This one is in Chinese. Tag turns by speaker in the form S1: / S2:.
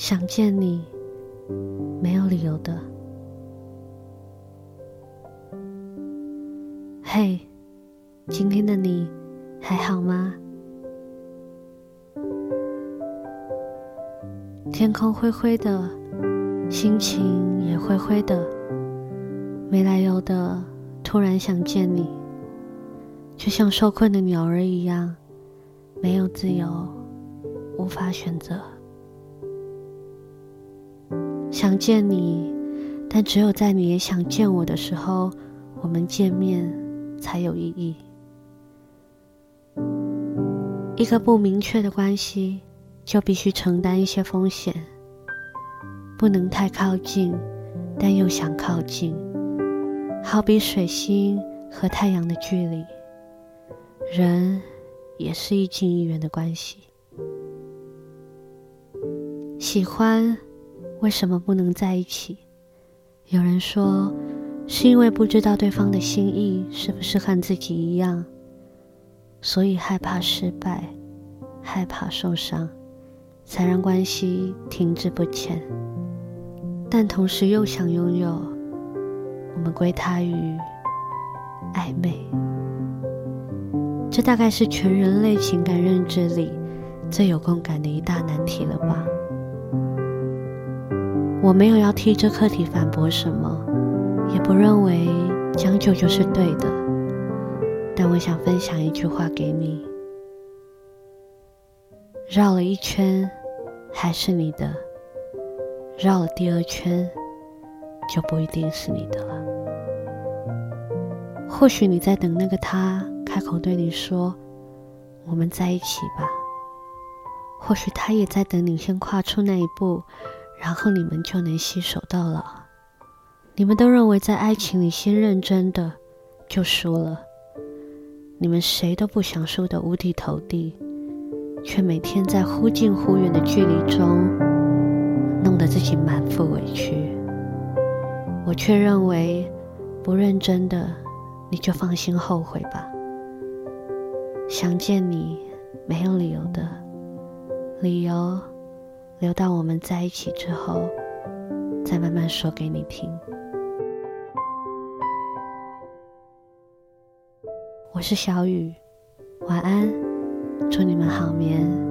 S1: 想见你，没有理由的。嘿，今天的你还好吗？天空灰灰的，心情也灰灰的，没来由的突然想见你，就像受困的鸟儿一样，没有自由，无法选择。想见你，但只有在你也想见我的时候，我们见面才有意义。一个不明确的关系，就必须承担一些风险，不能太靠近，但又想靠近，好比水星和太阳的距离，人也是一近一远的关系。喜欢。为什么不能在一起？有人说，是因为不知道对方的心意是不是和自己一样，所以害怕失败，害怕受伤，才让关系停滞不前。但同时又想拥有，我们归他于暧昧。这大概是全人类情感认知里最有共感的一大难题了吧？我没有要替这课题反驳什么，也不认为将就就是对的。但我想分享一句话给你：绕了一圈，还是你的；绕了第二圈，就不一定是你的了。或许你在等那个他开口对你说：“我们在一起吧。”或许他也在等你先跨出那一步。然后你们就能携手到老。你们都认为在爱情里先认真的就输了，你们谁都不想输得五体投地，却每天在忽近忽远的距离中弄得自己满腹委屈。我却认为不认真的你就放心后悔吧。想见你没有理由的，理由。留到我们在一起之后，再慢慢说给你听。我是小雨，晚安，祝你们好眠。